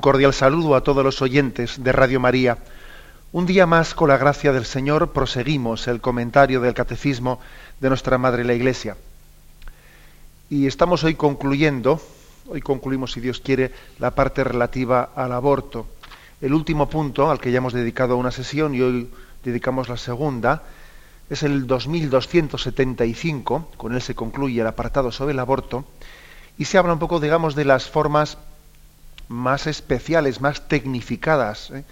Un cordial saludo a todos los oyentes de Radio María. Un día más, con la gracia del Señor, proseguimos el comentario del Catecismo de nuestra Madre la Iglesia. Y estamos hoy concluyendo, hoy concluimos, si Dios quiere, la parte relativa al aborto. El último punto al que ya hemos dedicado una sesión y hoy dedicamos la segunda, es el 2275, con él se concluye el apartado sobre el aborto, y se habla un poco, digamos, de las formas más especiales, más tecnificadas, ¿eh?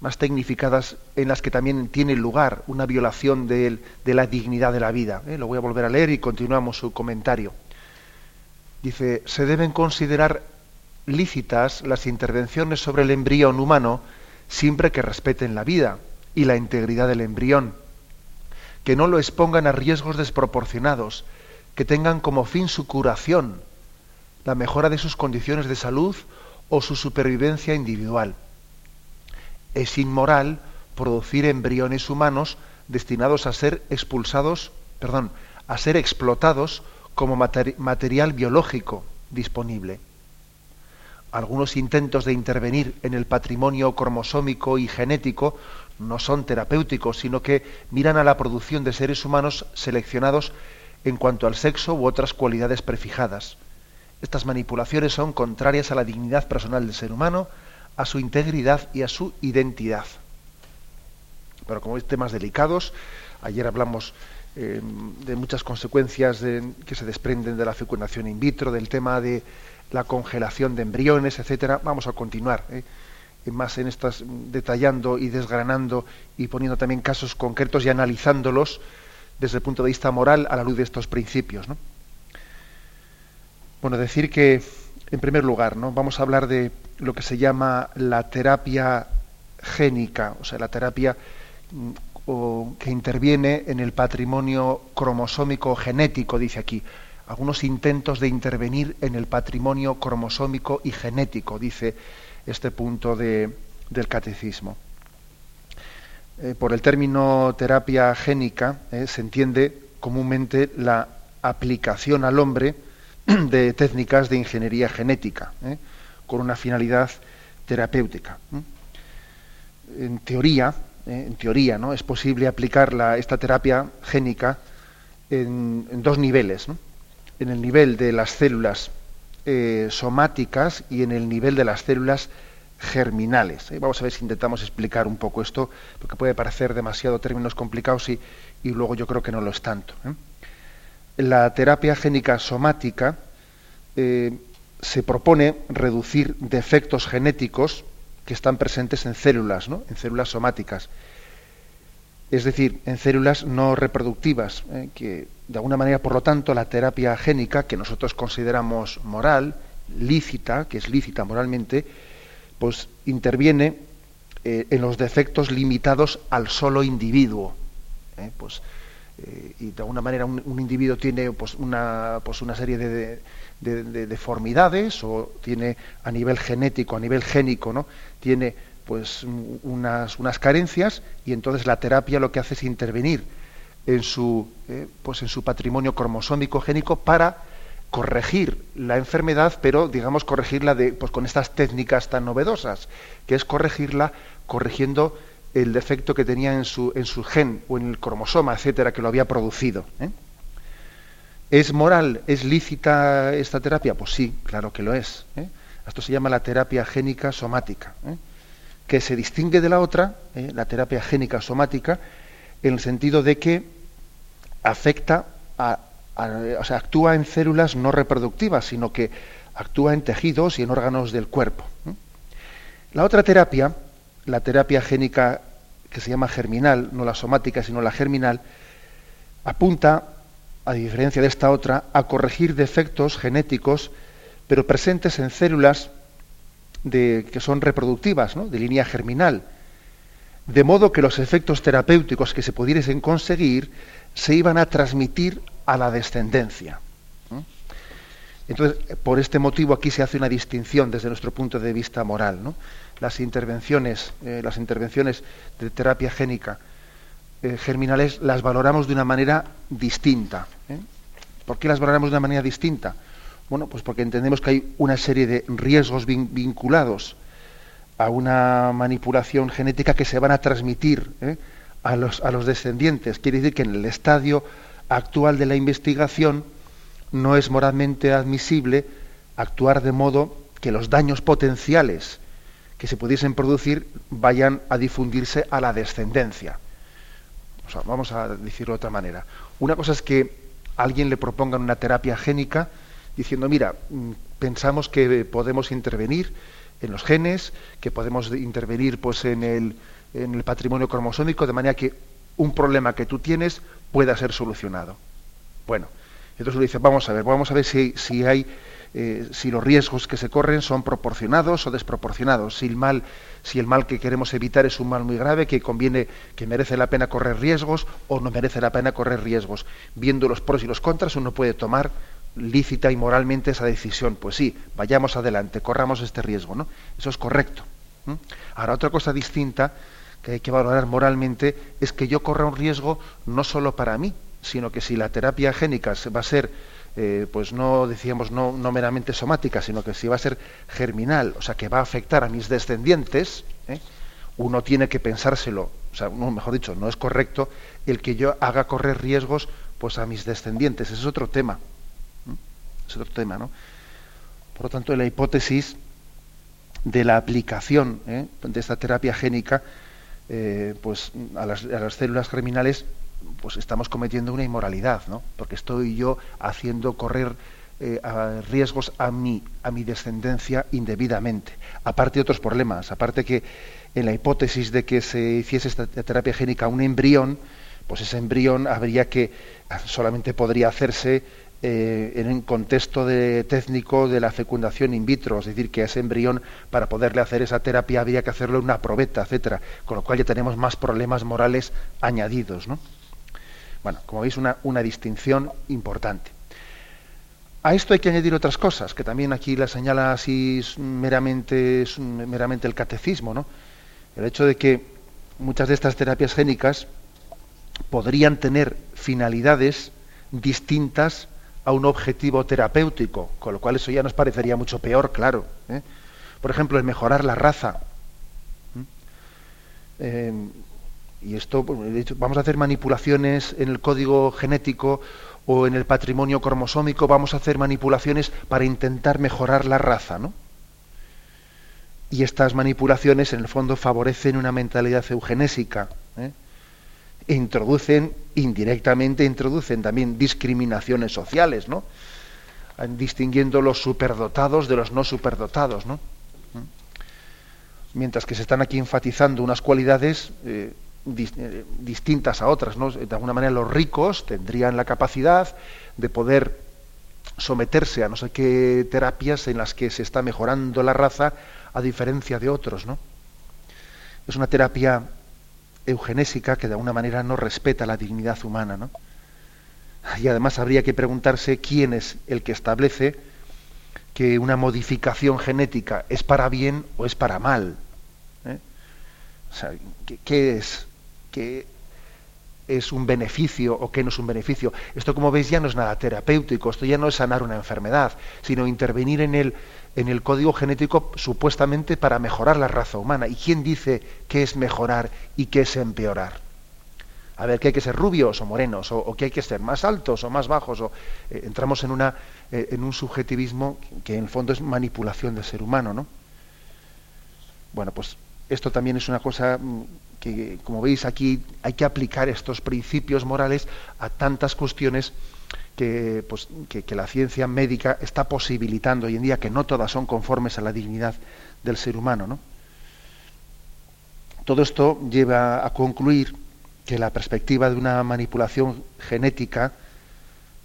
más tecnificadas en las que también tiene lugar una violación de, la dignidad de la vida. ¿eh? Lo voy a volver a leer y continuamos su comentario. Dice, se deben considerar lícitas las intervenciones sobre el embrión humano siempre que respeten la vida y la integridad del embrión, que no lo expongan a riesgos desproporcionados, que tengan como fin su curación, la mejora de sus condiciones de salud o su supervivencia individual. Es inmoral producir embriones humanos destinados a ser expulsados, perdón, a ser explotados como material biológico disponible. Algunos intentos de intervenir en el patrimonio cromosómico y genético no son terapéuticos, sino que miran a la producción de seres humanos seleccionados en cuanto al sexo u otras cualidades prefijadas. Estas manipulaciones son contrarias a la dignidad personal del ser humano, a su integridad y a su identidad. Pero como hay temas delicados, ayer hablamos eh, de muchas consecuencias que se desprenden de la fecundación in vitro, del tema de la congelación de embriones, etcétera. Vamos a continuar eh, más en estas detallando y desgranando y poniendo también casos concretos y analizándolos desde el punto de vista moral a la luz de estos principios. ¿no? Bueno, decir que, en primer lugar, ¿no? vamos a hablar de lo que se llama la terapia génica, o sea, la terapia mm, que interviene en el patrimonio cromosómico genético, dice aquí. Algunos intentos de intervenir en el patrimonio cromosómico y genético, dice este punto del catecismo. Eh, por el término terapia génica eh, se entiende comúnmente la aplicación al hombre de técnicas de ingeniería genética, ¿eh? con una finalidad terapéutica. En teoría, ¿eh? en teoría, ¿no? es posible aplicar esta terapia génica en, dos niveles, en el nivel de las células eh, somáticas y en el nivel de las células germinales. Vamos a ver si intentamos explicar un poco esto, porque puede parecer demasiado términos complicados y, y luego yo creo que no lo es tanto la terapia génica somática eh, se propone reducir defectos genéticos que están presentes en células, ¿no? en células somáticas. Es decir, en células no reproductivas, eh, que de alguna manera, por lo tanto, la terapia génica, que nosotros consideramos moral, lícita, que es lícita moralmente, pues interviene eh, en los defectos limitados al solo individuo. Pues eh, y de alguna manera un, individuo tiene pues, una, pues, una serie de, deformidades o tiene a nivel genético, a nivel génico, ¿no? tiene pues unas, unas carencias y entonces la terapia lo que hace es intervenir en su, eh, pues en su patrimonio cromosómico génico para corregir la enfermedad, pero digamos corregirla de, pues, con estas técnicas tan novedosas, que es corregirla corrigiendo el defecto que tenía en su, en su gen o en el cromosoma, etcétera, que lo había producido. ¿eh? ¿Es moral, es lícita esta terapia? Pues sí, claro que lo es. ¿eh? Esto se llama la terapia génica somática, ¿eh? que se distingue de la otra, la terapia génica somática, en el sentido de que afecta a, o sea, actúa en células no reproductivas, sino que actúa en tejidos y en órganos del cuerpo. La otra terapia, la terapia génica que se llama germinal, no la somática, sino la germinal, apunta, a diferencia de esta otra, a corregir defectos genéticos, pero presentes en células que son reproductivas, ¿no? de línea germinal, de modo que los efectos terapéuticos que se pudiesen conseguir se iban a transmitir a la descendencia. Entonces, por este motivo aquí se hace una distinción desde nuestro punto de vista moral. ¿no? Las intervenciones, eh, las intervenciones de terapia génica eh, germinales las valoramos de una manera distinta. ¿eh? ¿Por qué las valoramos de una manera distinta? Bueno, pues porque entendemos que hay una serie de riesgos vinculados a una manipulación genética que se van a transmitir a, los, a los descendientes. Quiere decir que en el estadio actual de la investigación, no es moralmente admisible actuar de modo que los daños potenciales que se pudiesen producir vayan a difundirse a la descendencia. vamos a decirlo de otra manera. Una cosa es que alguien le proponga una terapia génica diciendo, mira, mm, pensamos que podemos intervenir en los genes, que podemos intervenir pues, en, el, en el patrimonio cromosómico, de manera que un problema que tú tienes pueda ser solucionado. Bueno, entonces uno dice, vamos a ver, vamos a ver si, si hay, eh, si los riesgos que se corren son proporcionados o desproporcionados, si el mal, si el mal que queremos evitar es un mal muy grave, que conviene, que merece la pena correr riesgos o no merece la pena correr riesgos. Viendo los pros y los contras, uno puede tomar lícita y moralmente esa decisión. Pues sí, vayamos adelante, corramos este riesgo, ¿no? Eso es correcto. Ahora, otra cosa distinta que hay que valorar moralmente es que yo corra un riesgo no solo para mí, sino que si la terapia génica va a ser, eh, pues no decíamos no, no, meramente somática, sino que si va a ser germinal, o sea, que va a afectar a mis descendientes, ¿eh? uno tiene que pensárselo, o sea, mejor dicho, no es correcto el que yo haga correr riesgos pues a mis descendientes, ese es otro tema, es otro tema, ¿no? Por lo tanto, la hipótesis de la aplicación ¿eh? de esta terapia génica pues a las, a las células germinales pues estamos cometiendo una inmoralidad, ¿no? Porque estoy yo haciendo correr eh, riesgos a mi, a mi descendencia indebidamente. Aparte de otros problemas, aparte que en la hipótesis de que se hiciese esta terapia génica un embrión, pues ese embrión habría que, solamente podría hacerse eh, en un contexto de, técnico de la fecundación in vitro, es decir, que ese embrión, para poderle hacer esa terapia, habría que hacerle una probeta, etcétera, con lo cual ya tenemos más problemas morales añadidos, ¿no? Bueno, como veis, una, una distinción importante. A esto hay que añadir otras cosas, que también aquí la señala así meramente, meramente el catecismo, ¿no? El hecho de que muchas de estas terapias génicas podrían tener finalidades distintas a un objetivo terapéutico, con lo cual eso ya nos parecería mucho peor, claro. ¿eh? Por ejemplo, el mejorar la raza. ¿eh? Y esto, vamos a hacer manipulaciones en el código genético o en el patrimonio cromosómico, vamos a hacer manipulaciones para intentar mejorar la raza, ¿no? Y estas manipulaciones, en el fondo, favorecen una mentalidad eugenésica. ¿eh? E introducen, indirectamente, introducen también discriminaciones sociales, ¿no? Distinguiendo los superdotados de los no superdotados, ¿no? ¿Mm? Mientras que se están aquí enfatizando unas cualidades eh, eh, distintas a otras. ¿no? De alguna manera los ricos tendrían la capacidad de poder someterse a no sé qué terapias en las que se está mejorando la raza a diferencia de otros. ¿no? Es una terapia eugenésica que de alguna manera no respeta la dignidad humana. ¿no? Y además habría que preguntarse quién es el que establece que una modificación genética es para bien o es para mal. ¿eh? ¿qué, es? Es un beneficio o que no es un beneficio. Esto, como veis, ya no es nada terapéutico, esto ya no es sanar una enfermedad, sino intervenir en el, en el código genético supuestamente para mejorar la raza humana. ¿Y quién dice qué es mejorar y qué es empeorar? A ver, que hay que ser rubios o morenos, o, que hay que ser más altos o más bajos, o eh, entramos en, una, eh, en un subjetivismo que en el fondo es manipulación del ser humano, ¿no? Bueno, pues esto también es una cosa mm, que, como veis aquí, hay que aplicar estos principios morales a tantas cuestiones que, pues, que, la ciencia médica está posibilitando hoy en día, que no todas son conformes a la dignidad del ser humano. ¿no? Todo esto lleva a concluir que la perspectiva de una manipulación genética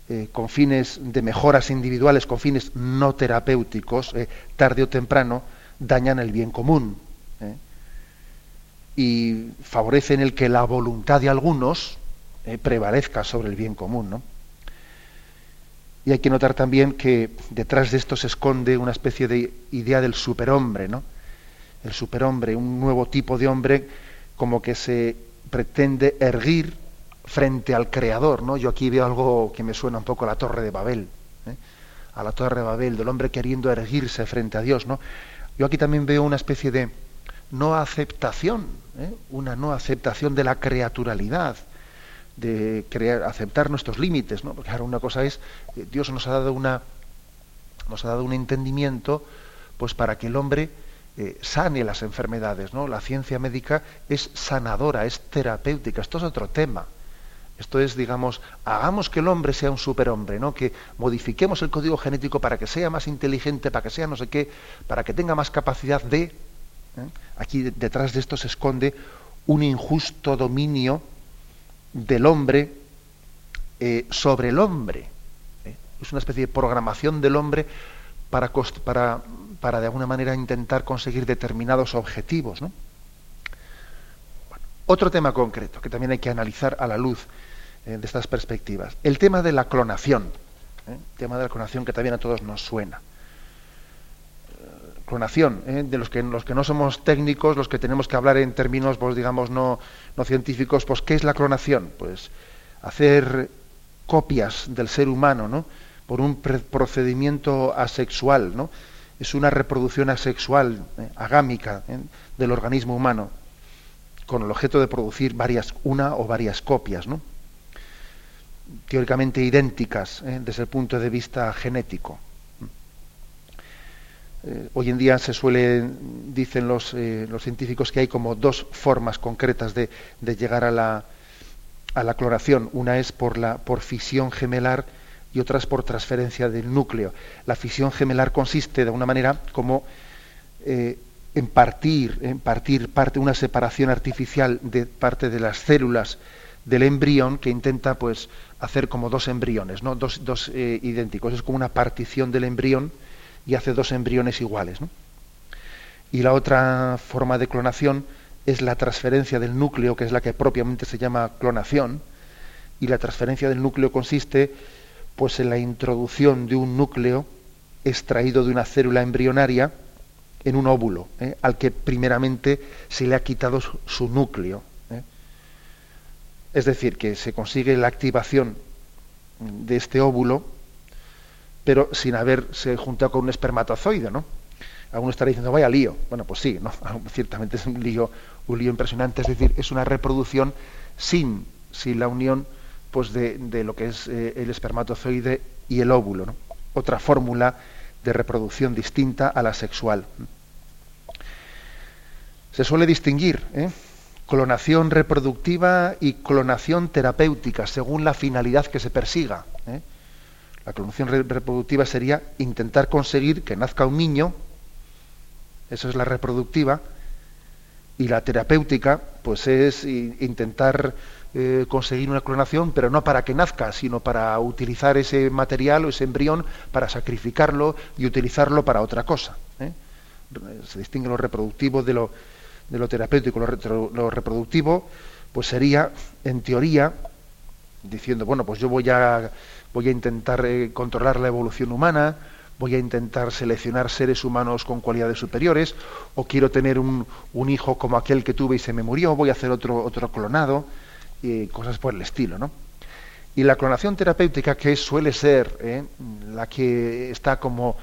eh, con fines de mejoras individuales, con fines no terapéuticos, eh, tarde o temprano, dañan el bien común. Y favorecen el que la voluntad de algunos eh, prevalezca sobre el bien común. ¿no? Y hay que notar también que detrás de esto se esconde una especie de idea del superhombre, ¿no? El superhombre, un nuevo tipo de hombre como que se pretende erguir frente al creador, ¿no? Yo aquí veo algo que me suena un poco a la Torre de Babel, ¿eh? a la Torre de Babel, del hombre queriendo erguirse frente a Dios, ¿no? Yo aquí también veo una especie de no aceptación, ¿eh? una no aceptación de la creaturalidad, de crear, aceptar nuestros límites, ¿no? Porque ahora una cosa es, eh, Dios nos ha dado una, nos ha dado un entendimiento, pues para que el hombre eh, sane las enfermedades, ¿no? La ciencia médica es sanadora, es terapéutica, esto es otro tema. Esto es, digamos, hagamos que el hombre sea un superhombre, ¿no? Que modifiquemos el código genético para que sea más inteligente, para que sea no sé qué, para que tenga más capacidad de. ¿Eh? Aquí detrás de esto se esconde un injusto dominio del hombre eh, sobre el hombre. ¿eh? Es una especie de programación del hombre para, de alguna manera intentar conseguir determinados objetivos. otro tema concreto que también hay que analizar a la luz de estas perspectivas. El tema de la clonación. El tema de la clonación que también a todos nos suena clonación, de los que, los que no somos técnicos, los que tenemos que hablar en términos, pues, digamos, no, no científicos, pues ¿qué es la clonación? Pues hacer copias del ser humano, ¿no? Por un procedimiento asexual, ¿no? Es una reproducción asexual, ¿eh? agámica, ¿eh? del organismo humano, con el objeto de producir varias, una o varias copias, ¿no? Teóricamente idénticas ¿eh? desde el punto de vista genético. Eh, hoy en día se suele, dicen los, eh, los, científicos, que hay como dos formas concretas de, llegar a la, a la, cloración. Una es por, la, por fisión gemelar y otra es por transferencia del núcleo. La fisión gemelar consiste de una manera como eh, en partir, en partir parte, una separación artificial de parte de las células del embrión que intenta pues hacer como dos embriones, ¿no? dos, dos idénticos. Es como una partición del embrión y hace dos embriones iguales. Y la otra forma de clonación es la transferencia del núcleo, que es la que propiamente se llama clonación, y la transferencia del núcleo consiste pues en la introducción de un núcleo extraído de una célula embrionaria en un óvulo, ¿eh? al que primeramente se le ha quitado su, núcleo. ¿eh? Es decir, que se consigue la activación de este óvulo pero sin haberse juntado con un espermatozoide, ¿no? Alguno estará diciendo, vaya lío. Bueno, pues sí, ¿no? ciertamente es un lío, un lío impresionante, es decir, es una reproducción sin, sin la unión pues, de, lo que es eh, el espermatozoide y el óvulo. Otra fórmula de reproducción distinta a la sexual. Se suele distinguir ¿eh? clonación reproductiva y clonación terapéutica, según la finalidad que se persiga. ¿eh? La clonación reproductiva sería intentar conseguir que nazca un niño, eso es la reproductiva, y la terapéutica, pues es intentar eh, conseguir una clonación, pero no para que nazca, sino para utilizar ese material o ese embrión para sacrificarlo y utilizarlo para otra cosa. ¿eh? Se distingue lo reproductivo de lo, de lo terapéutico. Lo, lo, reproductivo, pues sería, en teoría, diciendo, bueno, pues yo voy a voy a intentar eh, controlar la evolución humana, voy a intentar seleccionar seres humanos con cualidades superiores, o quiero tener un, hijo como aquel que tuve y se me murió, voy a hacer otro, otro clonado, y cosas por el estilo, ¿no? Y la clonación terapéutica, que suele ser eh, la que está como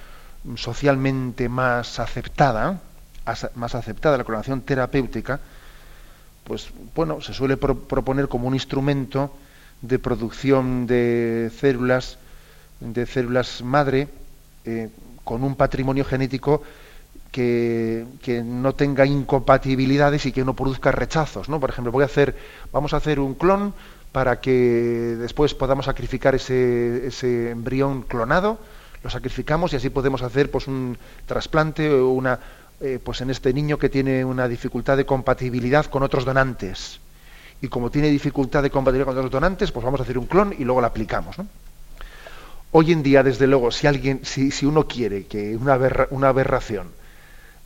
socialmente más aceptada, más aceptada, la clonación terapéutica, pues bueno, se suele proponer como un instrumento de producción de células, de células madre, eh, con un patrimonio genético que, no tenga incompatibilidades y que no produzca rechazos. ¿no? Por ejemplo, voy a hacer, vamos a hacer un clon para que después podamos sacrificar ese, ese embrión clonado, lo sacrificamos y así podemos hacer pues, un trasplante o una, eh, pues en este niño que tiene una dificultad de compatibilidad con otros donantes y como tiene dificultad de compatibilidad con los donantes, pues vamos a hacer un clon y luego lo aplicamos. Hoy en día, desde luego, si alguien, si, si uno quiere que una, una aberración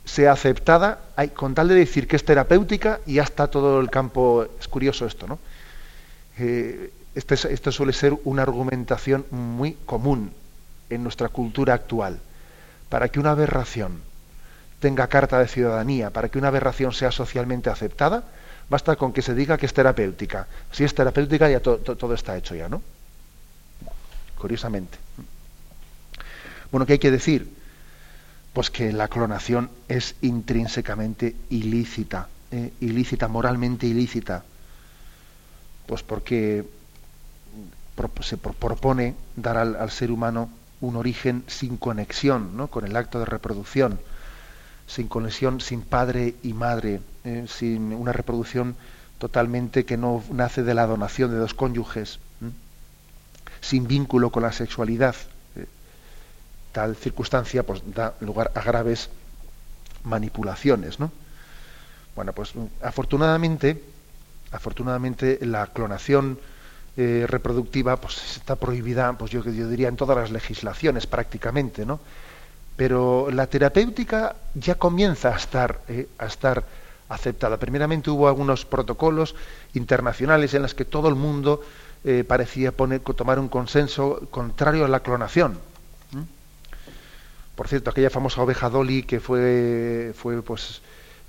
sea aceptada, hay, con tal de decir que es terapéutica, y ya está todo el campo. Es curioso esto, ¿no? Eh, este esto suele ser una argumentación muy común en nuestra cultura actual. Para que una aberración tenga carta de ciudadanía, para que una aberración sea socialmente aceptada, basta con que se diga que es terapéutica. Si es terapéutica, ya todo está hecho ya, ¿no? Curiosamente. Bueno, ¿qué hay que decir? Pues que la clonación es intrínsecamente ilícita, ¿eh? ilícita, moralmente ilícita. Pues porque se propone dar al, ser humano un origen sin conexión ¿no? con el acto de reproducción, sin conexión, sin padre y madre, ¿eh? sin una reproducción totalmente que no nace de la donación de dos cónyuges, sin vínculo con la sexualidad. Eh, tal circunstancia pues, da lugar a graves manipulaciones. ¿no? Bueno, pues afortunadamente, afortunadamente la clonación eh, reproductiva pues está prohibida, pues yo, yo diría en todas las legislaciones prácticamente, ¿no? Pero la terapéutica ya comienza a estar, eh, a estar aceptada. Primeramente hubo algunos protocolos internacionales en los que todo el mundo eh, parecía poner, tomar un consenso contrario a la clonación. Por cierto, aquella famosa oveja Dolly que fue, fue pues,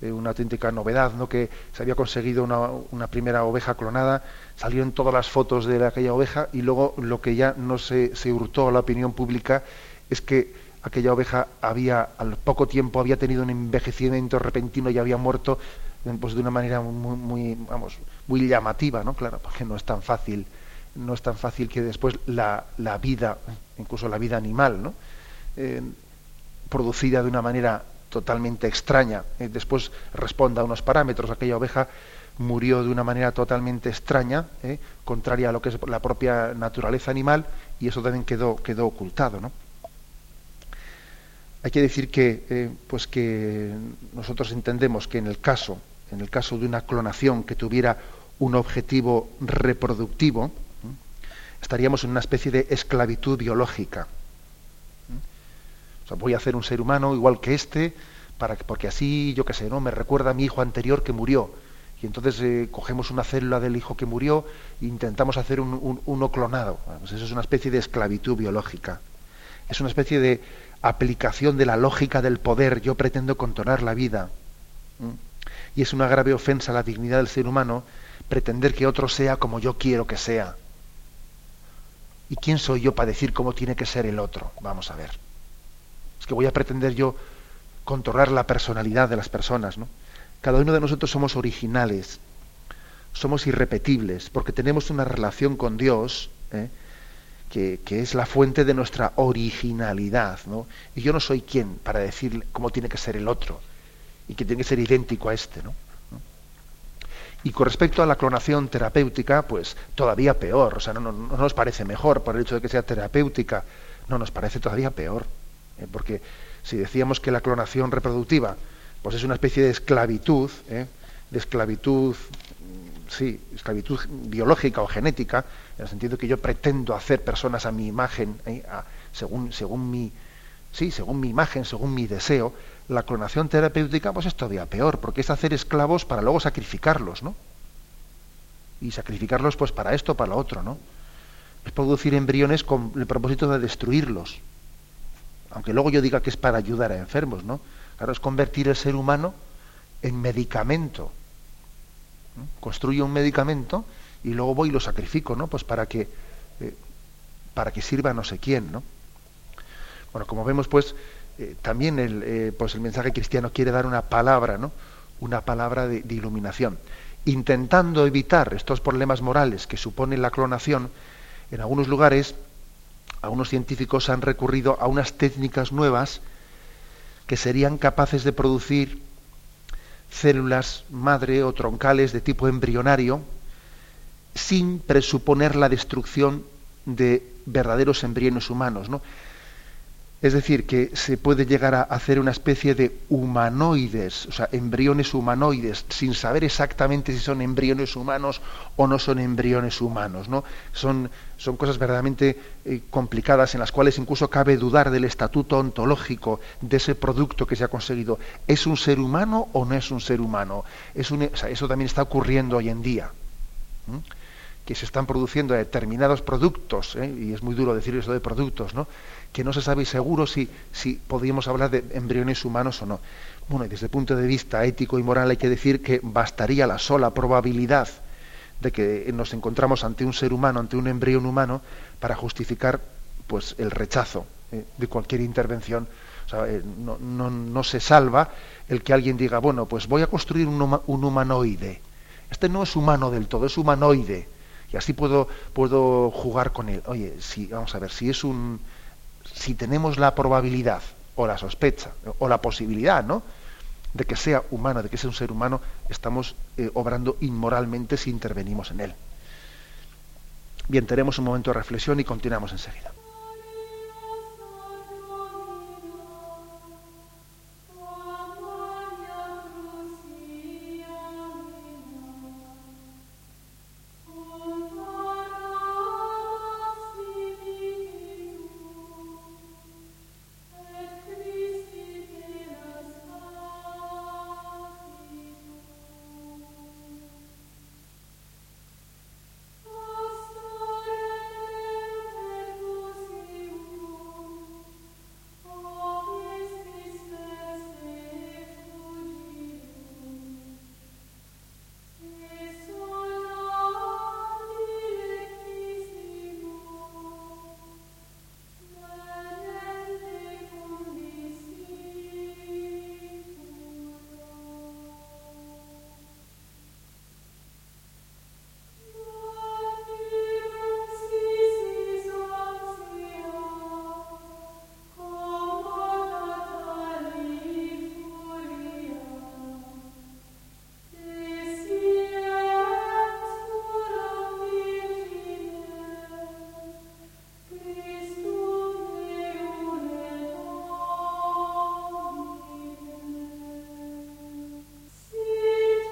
eh, una auténtica novedad, ¿no? que se había conseguido una, primera oveja clonada, salieron todas las fotos de aquella oveja y luego lo que ya no se, se hurtó a la opinión pública es que aquella oveja había al poco tiempo había tenido un envejecimiento repentino y había muerto pues de una manera muy, llamativa no claro porque no es tan fácil no es tan fácil que después la, la vida incluso la vida animal no eh, producida de una manera totalmente extraña, eh, después responda a unos parámetros. Aquella oveja murió de una manera totalmente extraña, eh, contraria a lo que es la propia naturaleza animal, y eso también quedó, quedó ocultado. ¿no? Hay que decir que, eh, pues que nosotros entendemos que en el caso, en el caso de una clonación que tuviera un objetivo reproductivo, estaríamos en una especie de esclavitud biológica voy a hacer un ser humano igual que este, para, porque así, yo qué sé, ¿no? Me recuerda a mi hijo anterior que murió. Y entonces eh, cogemos una célula del hijo que murió e intentamos hacer un, uno clonado. Pues eso es una especie de esclavitud biológica. Es una especie de aplicación de la lógica del poder. Yo pretendo controlar la vida. Y es una grave ofensa a la dignidad del ser humano pretender que otro sea como yo quiero que sea. ¿Y quién soy yo para decir cómo tiene que ser el otro? Vamos a ver que voy a pretender yo controlar la personalidad de las personas. ¿no? Cada uno de nosotros somos originales, somos irrepetibles, porque tenemos una relación con Dios ¿eh? Que, es la fuente de nuestra originalidad. ¿no? Y yo no soy quien para decir cómo tiene que ser el otro y que tiene que ser idéntico a este. ¿no? Y con respecto a la clonación terapéutica, pues todavía peor. O sea, no, no, no nos parece mejor por el hecho de que sea terapéutica, no, nos parece todavía peor. ¿eh? porque si decíamos que la clonación reproductiva pues es una especie de esclavitud, ¿eh? de esclavitud, sí, esclavitud biológica o genética, en el sentido que yo pretendo hacer personas a mi imagen, ¿eh? según, según mi, sí, según mi imagen, según mi deseo, la clonación terapéutica pues es todavía peor, porque es hacer esclavos para luego sacrificarlos, ¿no? Y sacrificarlos pues para esto, para lo otro, ¿no? Es producir embriones con el propósito de destruirlos aunque luego yo diga que es para ayudar a enfermos, ¿no? Claro, es convertir el ser humano en medicamento. Construyo un medicamento y luego voy y lo sacrifico, ¿no? Pues para que, eh, para que sirva a no sé quién, ¿no? Bueno, como vemos, pues eh, también el, eh, pues el mensaje cristiano quiere dar una palabra, ¿no? Una palabra de, de iluminación. Intentando evitar estos problemas morales que supone la clonación, en algunos lugares algunos científicos han recurrido a unas técnicas nuevas que serían capaces de producir células madre o troncales de tipo embrionario sin presuponer la destrucción de verdaderos embriones humanos. Es decir, que se puede llegar a hacer una especie de humanoides, o sea, embriones humanoides, sin saber exactamente si son embriones humanos o no son embriones humanos. ¿no? Son, son cosas verdaderamente eh, complicadas en las cuales incluso cabe dudar del estatuto ontológico de ese producto que se ha conseguido. ¿Es un ser humano o no es un ser humano? Es un, eso también está ocurriendo hoy en día que se están produciendo determinados productos, ¿eh? y es muy duro decir eso de productos, ¿no? Que no se sabe seguro si, si podríamos hablar de embriones humanos o no. Bueno, y desde el punto de vista ético y moral hay que decir que bastaría la sola probabilidad de que nos encontramos ante un ser humano, ante un embrión humano, para justificar pues, el rechazo ¿eh? de cualquier intervención. Eh, no, no, se salva el que alguien diga, bueno, pues voy a construir un, un humanoide. Este no es humano del todo, es humanoide y así puedo, puedo jugar con él. Oye, si, vamos a ver, si es un. Si tenemos la probabilidad, o la sospecha, o la posibilidad, ¿no? de que sea humano, de que sea un ser humano, estamos eh, obrando inmoralmente si intervenimos en él. Bien, tenemos un momento de reflexión y continuamos enseguida.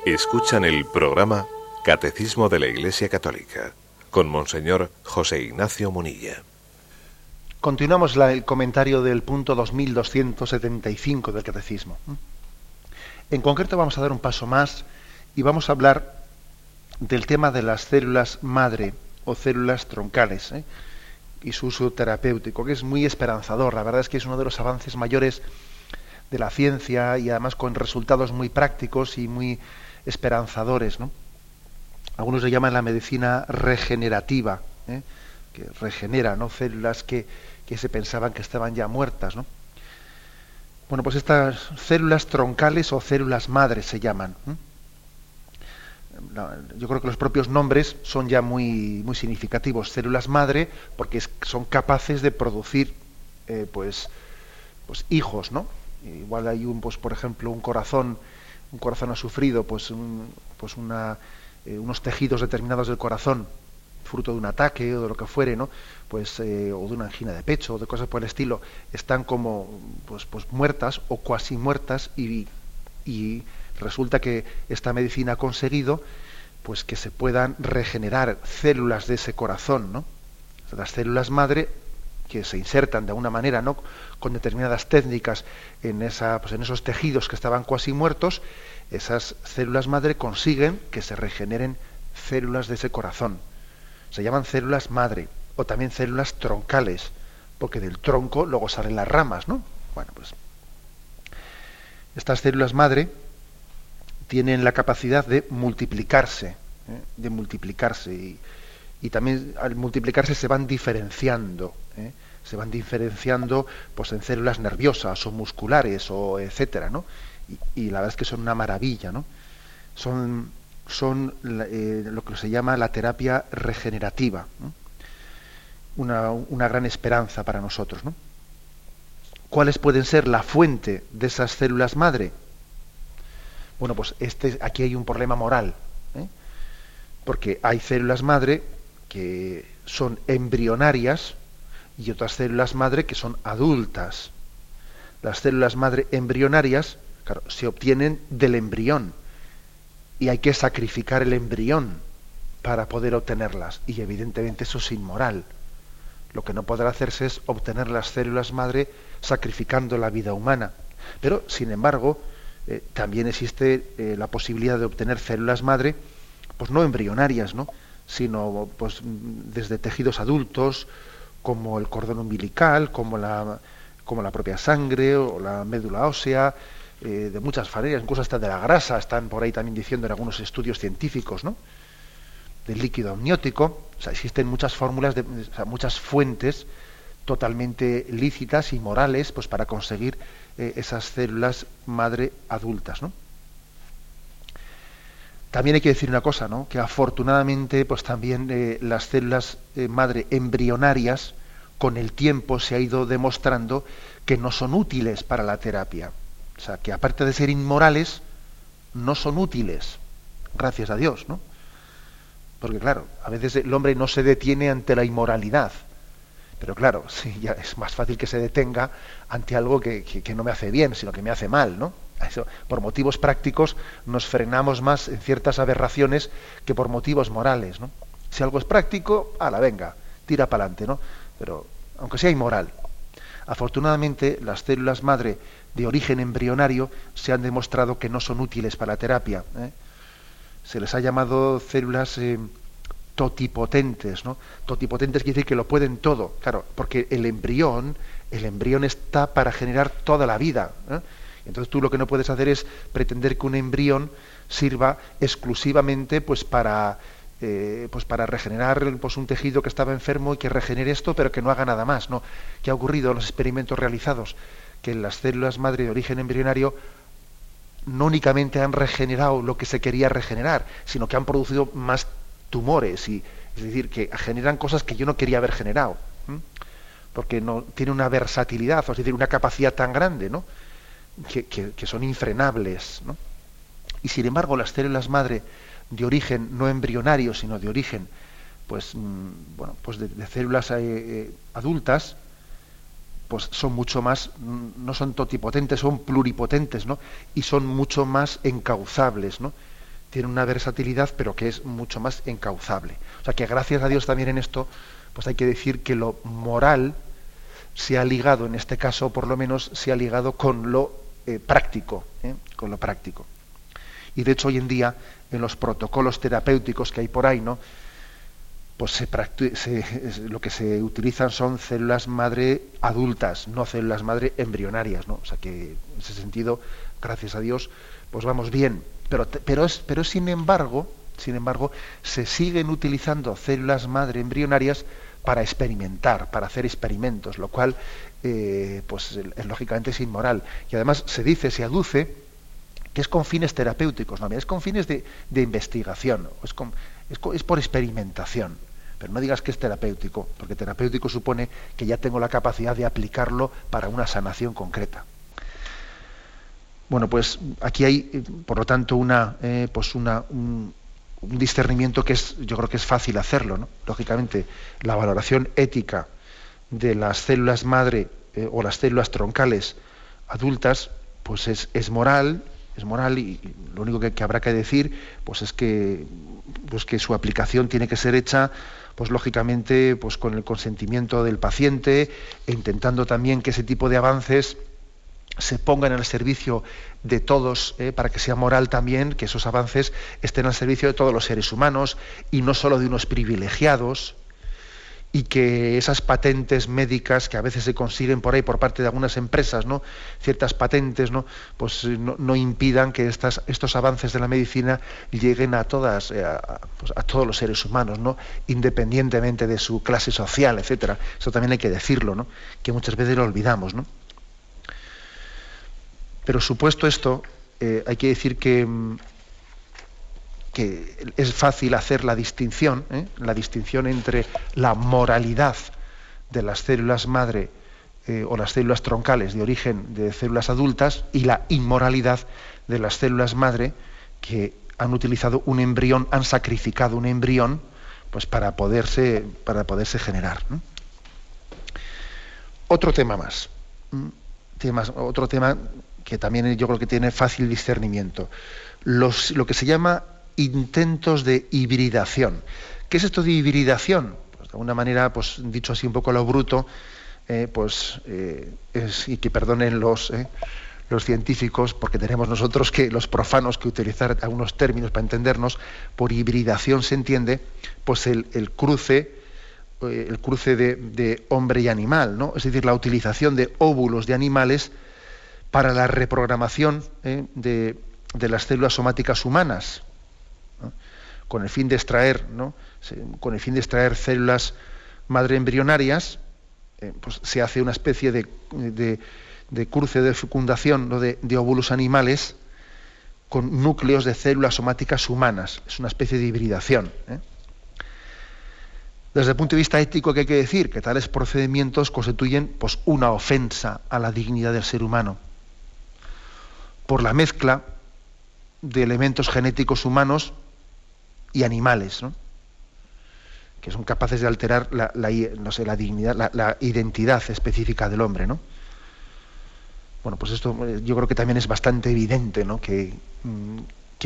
Escuchan el programa Catecismo de la Iglesia Católica con Monseñor José Ignacio Munilla. Continuamos el comentario del punto 2275 del Catecismo. En concreto vamos a dar un paso más y vamos a hablar del tema de las células madre o células troncales ¿eh? y su uso terapéutico, que es muy esperanzador. La verdad es que es uno de los avances mayores de la ciencia y además con resultados muy prácticos y muy esperanzadores. ¿no? Algunos le llaman la medicina regenerativa, ¿eh? que regenera ¿no? células que, que, se pensaban que estaban ya muertas. ¿no? Bueno, pues estas células troncales o células madres se llaman. Yo creo que los propios nombres son ya muy, muy significativos. Células madre, porque son capaces de producir eh, pues, pues hijos, ¿no? Igual hay un, pues, por ejemplo, un corazón un corazón ha sufrido pues, pues eh, unos tejidos determinados del corazón, fruto de un ataque o de lo que fuere, ¿no? Pues, eh, o de una angina de pecho o de cosas por el estilo, están como pues, pues muertas o cuasi muertas y, y resulta que esta medicina ha conseguido pues que se puedan regenerar células de ese corazón, ¿no? Las células madre que se insertan de alguna manera, ¿no? con determinadas técnicas en, esa, pues en esos tejidos que estaban cuasi muertos, esas células madre consiguen que se regeneren células de ese corazón. Se llaman células madre o también células troncales, porque del tronco luego salen las ramas, ¿no? Bueno, pues estas células madre tienen la capacidad de multiplicarse, ¿eh? de multiplicarse y, y, también al multiplicarse se van diferenciando. ¿eh? Se van diferenciando pues en células nerviosas o musculares o etcétera, ¿no? Y, la verdad es que son una maravilla, ¿no? Son, son eh, lo que se llama la terapia regenerativa, una, una, gran esperanza para nosotros, ¿no? ¿Cuáles pueden ser la fuente de esas células madre? Bueno, pues este, aquí hay un problema moral, ¿eh? porque hay células madre que son embrionarias, y otras células madre que son adultas. Las células madre embrionarias, claro, se obtienen del embrión y hay que sacrificar el embrión para poder obtenerlas y evidentemente eso es inmoral. Lo que no podrá hacerse es obtener las células madre sacrificando la vida humana. Pero, sin embargo, eh, también existe eh, la posibilidad de obtener células madre, pues no embrionarias, ¿no? sino pues desde tejidos adultos, como el cordón umbilical, como la, como la propia sangre o la médula ósea, eh, de muchas maneras, incluso hasta de la grasa, están por ahí también diciendo en algunos estudios científicos, ¿no? del líquido amniótico. O sea, existen muchas fórmulas, muchas fuentes totalmente lícitas y morales pues, para conseguir eh, esas células madre adultas. ¿no? También hay que decir una cosa, ¿no? que afortunadamente pues, también eh, las células eh, madre embrionarias con el tiempo se ha ido demostrando que no son útiles para la terapia. O sea, que aparte de ser inmorales, no son útiles, gracias a Dios, ¿no? Porque claro, a veces el hombre no se detiene ante la inmoralidad. Pero claro, sí, es más fácil que se detenga ante algo que, no me hace bien, sino que me hace mal, ¿no? Eso, por motivos prácticos nos frenamos más en ciertas aberraciones que por motivos morales, ¿no? Si algo es práctico, la venga, tira para adelante, ¿no? Pero aunque sea inmoral. Afortunadamente, las células madre de origen embrionario se han demostrado que no son útiles para la terapia. ¿eh? se les ha llamado células eh, totipotentes, ¿no? Totipotentes quiere decir que lo pueden todo, claro, porque el embrión, el embrión está para generar toda la vida. ¿eh? Entonces tú lo que no puedes hacer es pretender que un embrión sirva exclusivamente pues para eh, pues para regenerar pues, un tejido que estaba enfermo y que regenere esto, pero que no haga nada más. ¿no? ¿Qué ha ocurrido en los experimentos realizados? Que las células madre de origen embrionario no únicamente han regenerado lo que se quería regenerar, sino que han producido más tumores y es decir que generan cosas que yo no quería haber generado, porque no tiene una versatilidad, es decir, una capacidad tan grande, ¿no? que, son infrenables, Y sin embargo, las células madre de origen no embrionario, sino de origen, pues, mm, bueno, pues de, células eh, eh, adultas, pues son mucho más, no son totipotentes, son pluripotentes, ¿no? Y son mucho más encauzables, ¿no? Tienen una versatilidad, pero que es mucho más encauzable. O sea que gracias a Dios también en esto, pues hay que decir que lo moral se ha ligado, en este caso por lo menos, se ha ligado con lo eh, práctico, ¿eh? con lo práctico. Y de hecho hoy en día, en los protocolos terapéuticos que hay por ahí, ¿no? pues se, lo que se utilizan son células madre adultas, no células madre embrionarias, ¿no? O sea que en ese sentido, gracias a Dios, pues vamos bien. Pero, pero, es, pero sin embargo, sin embargo, se siguen utilizando células madre embrionarias para experimentar, para hacer experimentos, lo cual, eh, pues lógicamente es inmoral. Y además se dice, se aduce que es con fines terapéuticos, no, es con fines de, investigación, es, es por experimentación. Pero no digas que es terapéutico, porque terapéutico supone que ya tengo la capacidad de aplicarlo para una sanación concreta. Bueno, pues aquí hay, eh, por lo tanto, una, eh, pues un, discernimiento que es, yo creo que es fácil hacerlo. Lógicamente, la valoración ética de las células madre eh, o las células troncales adultas, pues es, moral, es moral y lo único que, que, habrá que decir, pues es que, pues que su aplicación tiene que ser hecha pues lógicamente pues con el consentimiento del paciente e intentando también que ese tipo de avances se pongan al servicio de todos, eh, para que sea moral también, que esos avances estén al servicio de todos los seres humanos y no solo de unos privilegiados, y que esas patentes médicas que a veces se consiguen por ahí por parte de algunas empresas, ¿no? ciertas patentes, ¿no? pues eh, no, impidan que estas, estos avances de la medicina lleguen a todas, eh, pues, a, todos los seres humanos, ¿no? independientemente de su clase social, etcétera. Eso también hay que decirlo, ¿no? que muchas veces lo olvidamos. ¿no? Pero supuesto esto, eh, hay que decir que mm, que es fácil hacer la distinción, ¿eh? la distinción entre la moralidad de las células madre eh, o las células troncales de origen de células adultas y la inmoralidad de las células madre que han utilizado un embrión, han sacrificado un embrión pues para poderse, para poderse generar. Otro tema más. Otro tema que también yo creo que tiene fácil discernimiento. Los, lo que se llama intentos de hibridación. ¿Qué es esto de hibridación? Pues de alguna manera, pues dicho así un poco lo bruto, eh, pues eh, y que perdonen los, eh, los científicos, porque tenemos nosotros que los profanos que utilizar algunos términos para entendernos, por hibridación se entiende, pues el, cruce, el cruce de, hombre y animal, ¿no? Es decir, la utilización de óvulos de animales para la reprogramación de, de, las células somáticas humanas, con el fin de extraer, ¿no? con el fin de extraer células madre embrionarias eh, pues se hace una especie de, cruce de fecundación de, óvulos animales con núcleos de células somáticas humanas. Es una especie de hibridación. ¿eh? Desde el punto de vista ético, ¿qué hay que decir? Que tales procedimientos constituyen pues, una ofensa a la dignidad del ser humano. Por la mezcla de elementos genéticos humanos y animales. ¿no? que son capaces de alterar la, no sé, la dignidad, la, identidad específica del hombre, ¿no? Bueno, pues esto eh, yo creo que también es bastante evidente, ¿no? Que, mm,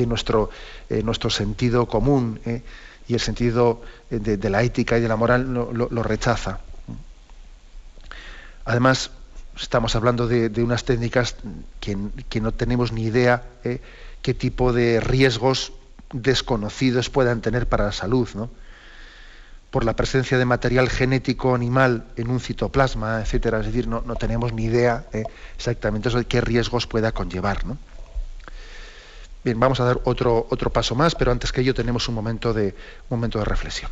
nuestro, eh, nuestro sentido común eh, y el sentido de, la ética y de la moral lo, rechaza. Además, estamos hablando de, unas técnicas que, no tenemos ni idea qué tipo de riesgos desconocidos puedan tener para la salud, ¿no? por la presencia de material genético animal en un citoplasma, etcétera. Es decir, no, tenemos ni idea eh, exactamente qué riesgos pueda conllevar. Bien, vamos a dar otro, otro paso más, pero antes que ello tenemos un momento de, un momento de reflexión.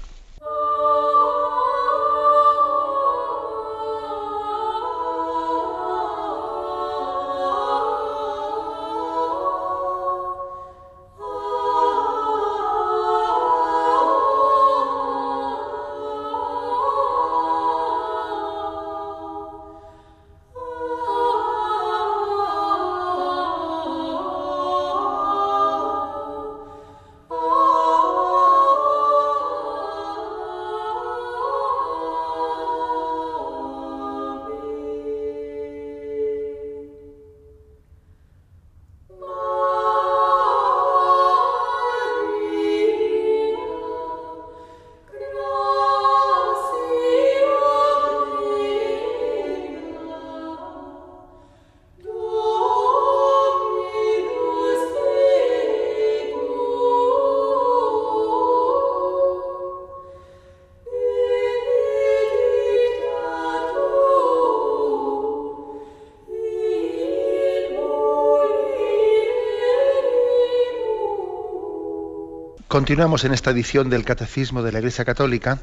Continuamos en esta edición del Catecismo de la Iglesia Católica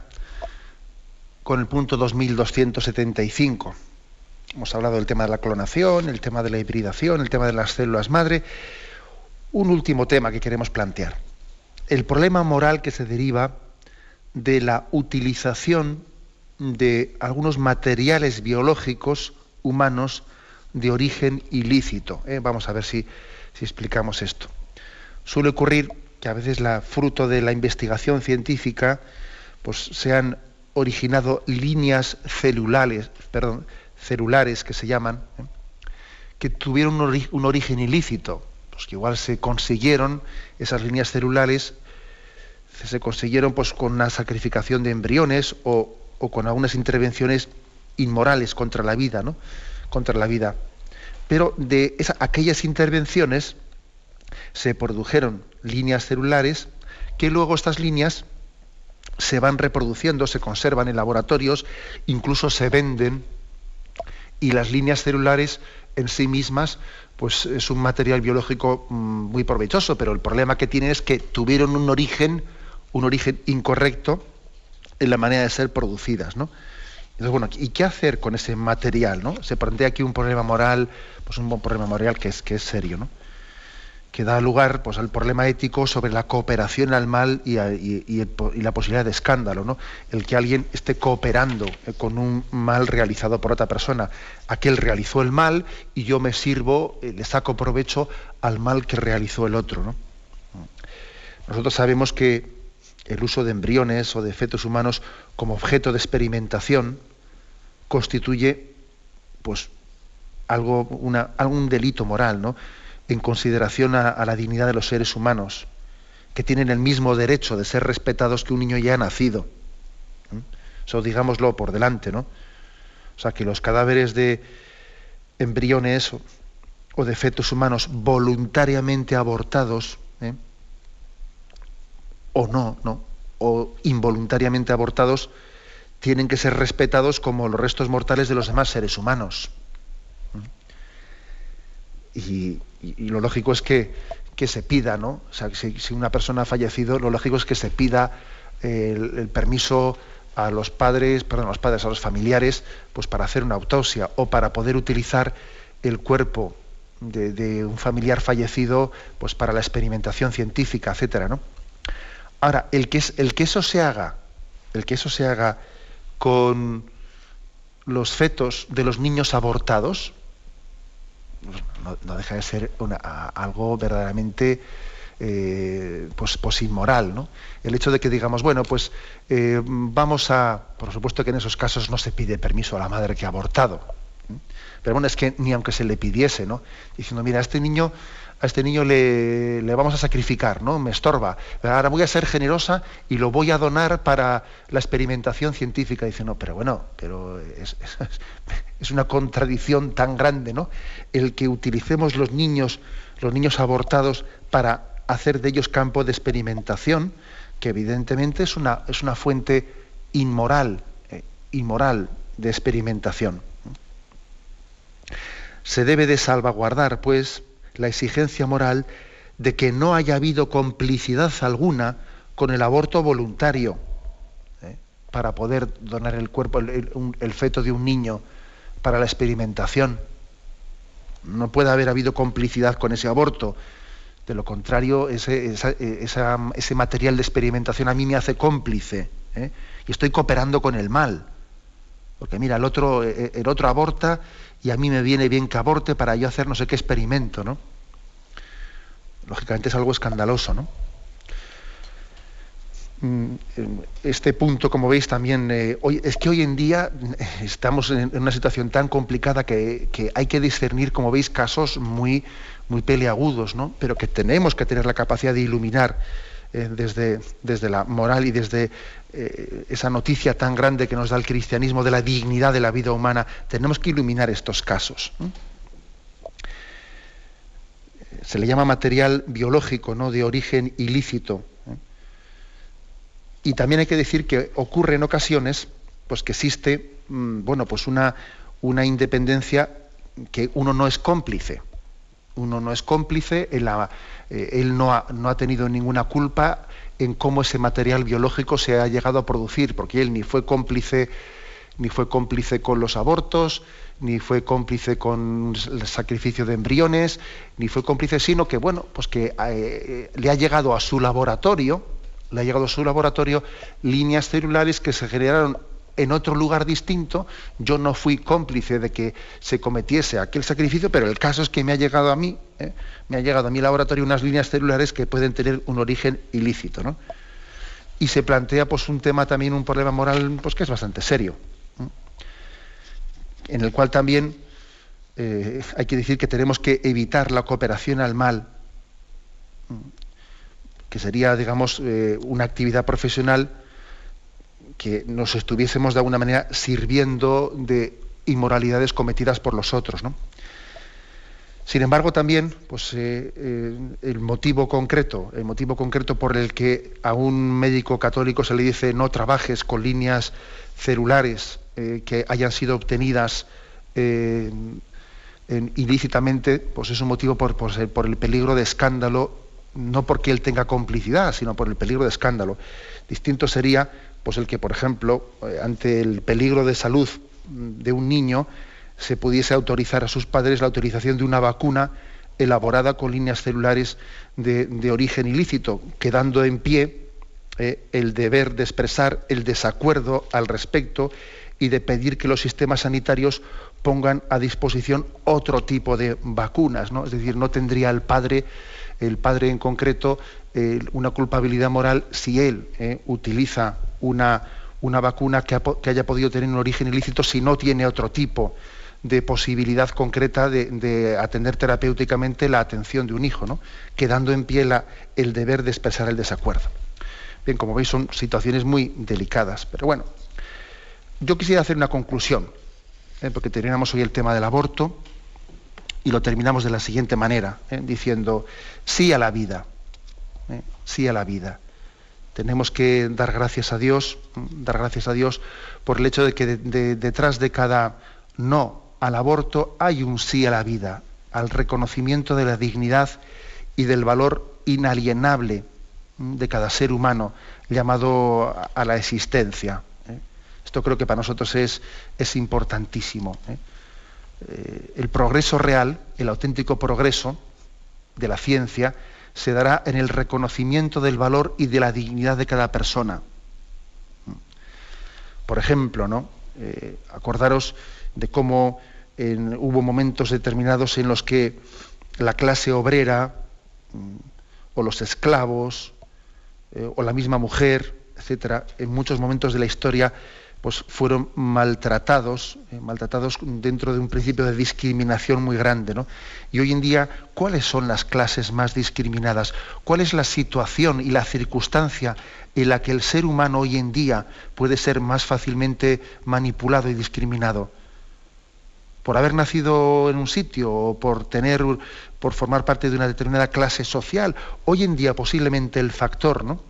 con el punto 2275. Hemos hablado del tema de la clonación, el tema de la hibridación, el tema de las células madre. Un último tema que queremos plantear. El problema moral que se deriva de la utilización de algunos materiales biológicos humanos de origen ilícito. ¿eh? Vamos a ver si, si explicamos esto. Suele ocurrir que a veces la fruto de la investigación científica pues se han originado líneas celulares, perdón, celulares que se llaman, ¿eh? que tuvieron un, origen ilícito, pues que igual se consiguieron esas líneas celulares, se consiguieron pues con una sacrificación de embriones o, con algunas intervenciones inmorales contra la vida, ¿no? Contra la vida. Pero de aquellas intervenciones se produjeron líneas celulares que luego estas líneas se van reproduciendo, se conservan en laboratorios, incluso se venden y las líneas celulares en sí mismas pues es un material biológico mm, muy provechoso, pero el problema que tienen es que tuvieron un origen, un origen incorrecto en la manera de ser producidas, ¿no? Entonces, bueno, ¿y qué hacer con ese material, no? Se plantea aquí un problema moral, pues un problema moral que es, que es serio, ¿no? Que da lugar pues, al problema ético sobre la cooperación al mal y, la posibilidad de escándalo, ¿no? el que alguien esté cooperando eh, con un mal realizado por otra persona. Aquel realizó el mal y yo me sirvo, eh, le saco provecho al mal que realizó el otro. ¿no? Nosotros sabemos que el uso de embriones o de fetos humanos como objeto de experimentación constituye pues algo, algún delito moral, ¿no? En consideración a, la dignidad de los seres humanos, que tienen el mismo derecho de ser respetados que un niño ya nacido. Eso digámoslo por delante, ¿no? O sea, que los cadáveres de embriones o, de fetos humanos voluntariamente abortados, ¿eh? o no, ¿no? O involuntariamente abortados, tienen que ser respetados como los restos mortales de los demás seres humanos. Y, lo lógico es que, se pida, ¿no? O sea, si, una persona ha fallecido, lo lógico es que se pida el, permiso a los padres, perdón, a los padres, a los familiares, pues para hacer una autopsia o para poder utilizar el cuerpo de, un familiar fallecido, pues para la experimentación científica, etcétera, ¿no? Ahora, el que, es, el que eso se haga, el que eso se haga con los fetos de los niños abortados, no, deja de ser algo verdaderamente eh, pues, pues, inmoral. ¿no? El hecho de que digamos, bueno, pues eh, vamos a, por supuesto que en esos casos no se pide permiso a la madre que ha abortado, pero bueno, es que ni aunque se le pidiese, ¿no? diciendo, mira, este niño a este niño le, vamos a sacrificar, ¿no? Me estorba. Ahora voy a ser generosa y lo voy a donar para la experimentación científica. Dice, no, pero bueno, pero es, una contradicción tan grande, ¿no? El que utilicemos los niños, los niños abortados para hacer de ellos campo de experimentación, que evidentemente es una, es una fuente inmoral, eh, inmoral de experimentación. Se debe de salvaguardar, pues, la exigencia moral de que no haya habido complicidad alguna con el aborto voluntario ¿eh? para poder donar el cuerpo, el, feto de un niño para la experimentación. No puede haber habido complicidad con ese aborto. De lo contrario, ese, ese material de experimentación a mí me hace cómplice ¿eh? y estoy cooperando con el mal. Porque mira, el otro, eh, el otro aborta y a mí me viene bien que aborte para yo hacer no sé qué experimento, ¿no? Lógicamente es algo escandaloso, ¿no? Mm, este punto, como veis, también eh, hoy, es que hoy en día estamos en, una situación tan complicada que, hay que discernir, como veis, casos muy, muy peleagudos, ¿no? Pero que tenemos que tener la capacidad de iluminar eh, desde, la moral y desde eh, esa noticia tan grande que nos da el cristianismo de la dignidad de la vida humana, tenemos que iluminar estos casos. Se le llama material biológico, ¿no? de origen ilícito. Y también hay que decir que ocurre en ocasiones pues, que existe mm, bueno, pues una, una independencia que uno no es cómplice. Uno no es cómplice en la, eh, él no ha, no ha, tenido ninguna culpa en cómo ese material biológico se ha llegado a producir, porque él ni fue cómplice, ni fue cómplice con los abortos, ni fue cómplice con el sacrificio de embriones, ni fue cómplice, sino que bueno, pues que eh, le ha llegado a su laboratorio, le ha llegado a su laboratorio líneas celulares que se generaron en otro lugar distinto, yo no fui cómplice de que se cometiese aquel sacrificio, pero el caso es que me ha llegado a mí, ¿eh? me ha llegado a mi laboratorio unas líneas celulares que pueden tener un origen ilícito. ¿no? Y se plantea pues, un tema también, un problema moral, pues, que es bastante serio, en el cual también eh, hay que decir que tenemos que evitar la cooperación al mal, que sería, digamos, eh, una actividad profesional que nos estuviésemos de alguna manera sirviendo de inmoralidades cometidas por los otros. ¿no? Sin embargo, también, pues, eh, eh, el motivo concreto, el motivo concreto por el que a un médico católico se le dice no trabajes con líneas celulares eh, que hayan sido obtenidas ilícitamente, pues es un motivo por el peligro de escándalo, no porque él tenga complicidad, sino por el peligro de escándalo. Distinto sería pues el que, por ejemplo, eh, ante el peligro de salud de un niño, se pudiese autorizar a sus padres la autorización de una vacuna elaborada con líneas celulares de, origen ilícito, quedando en pie eh, el deber de expresar el desacuerdo al respecto y de pedir que los sistemas sanitarios pongan a disposición otro tipo de vacunas, ¿no? Es decir, no tendría el padre, el padre en concreto, eh, una culpabilidad moral si él utiliza una, una vacuna que, haya podido tener un origen ilícito si no tiene otro tipo de posibilidad concreta de, atender terapéuticamente la atención de un hijo, ¿no? quedando en pie el deber de expresar el desacuerdo. Bien, como veis, son situaciones muy delicadas, pero bueno, yo quisiera hacer una conclusión, ¿eh? porque terminamos hoy el tema del aborto y lo terminamos de la siguiente manera, ¿eh? diciendo sí a la vida, ¿eh? Sí a la vida. Tenemos que dar gracias a Dios, dar gracias a Dios por el hecho de que detrás de cada no al aborto hay un sí a la vida, al reconocimiento de la dignidad y del valor inalienable de cada ser humano llamado a la existencia. ¿eh? Esto creo que para nosotros es, es importantísimo. ¿eh? Eh, el progreso real, el auténtico progreso de la ciencia, se dará en el reconocimiento del valor y de la dignidad de cada persona. Por ejemplo, ¿no? acordaros de cómo hubo momentos determinados en los que la clase obrera mm, o los esclavos eh, o la misma mujer, etcétera, en muchos momentos de la historia pues fueron maltratados, eh, maltratados dentro de un principio de discriminación muy grande. ¿no? Y hoy en día, ¿cuáles son las clases más discriminadas? ¿Cuál es la situación y la circunstancia en la que el ser humano hoy en día puede ser más fácilmente manipulado y discriminado? por haber nacido en un sitio o por tener, por formar parte de una determinada clase social. Hoy en día posiblemente el factor, ¿no?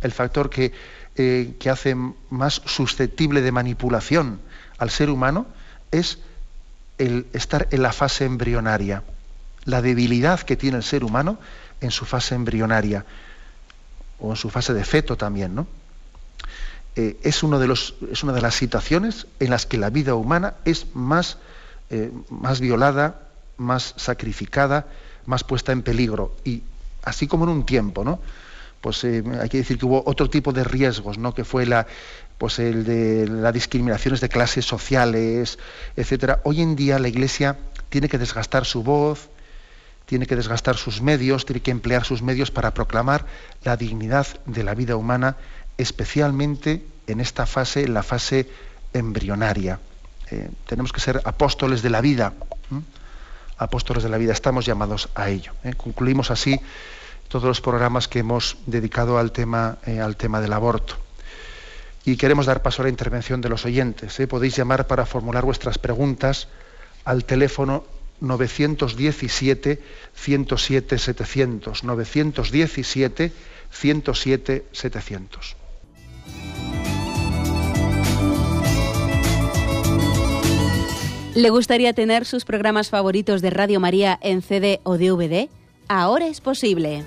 El factor que, eh, que hace más susceptible de manipulación al ser humano es el estar en la fase embrionaria, la debilidad que tiene el ser humano en su fase embrionaria o en su fase de feto también, ¿no? Eh, es, uno de los, es una de las situaciones en las que la vida humana es más eh, más violada, más sacrificada, más puesta en peligro. Y así como en un tiempo, ¿no? Pues eh, hay que decir que hubo otro tipo de riesgos, ¿no? Que fue la, pues el de las discriminaciones de clases sociales, etcétera. Hoy en día la Iglesia tiene que desgastar su voz, tiene que desgastar sus medios, tiene que emplear sus medios para proclamar la dignidad de la vida humana, especialmente en esta fase, en la fase embrionaria. Eh, tenemos que ser apóstoles de la vida. Apóstoles de la vida, estamos llamados a ello. ¿eh? Concluimos así todos los programas que hemos dedicado al tema, eh, al tema del aborto. Y queremos dar paso a la intervención de los oyentes. Podéis llamar para formular vuestras preguntas al teléfono 917 107 700 917 107 700. ¿Le gustaría tener sus programas favoritos de Radio María en CD o DVD? Ahora es posible.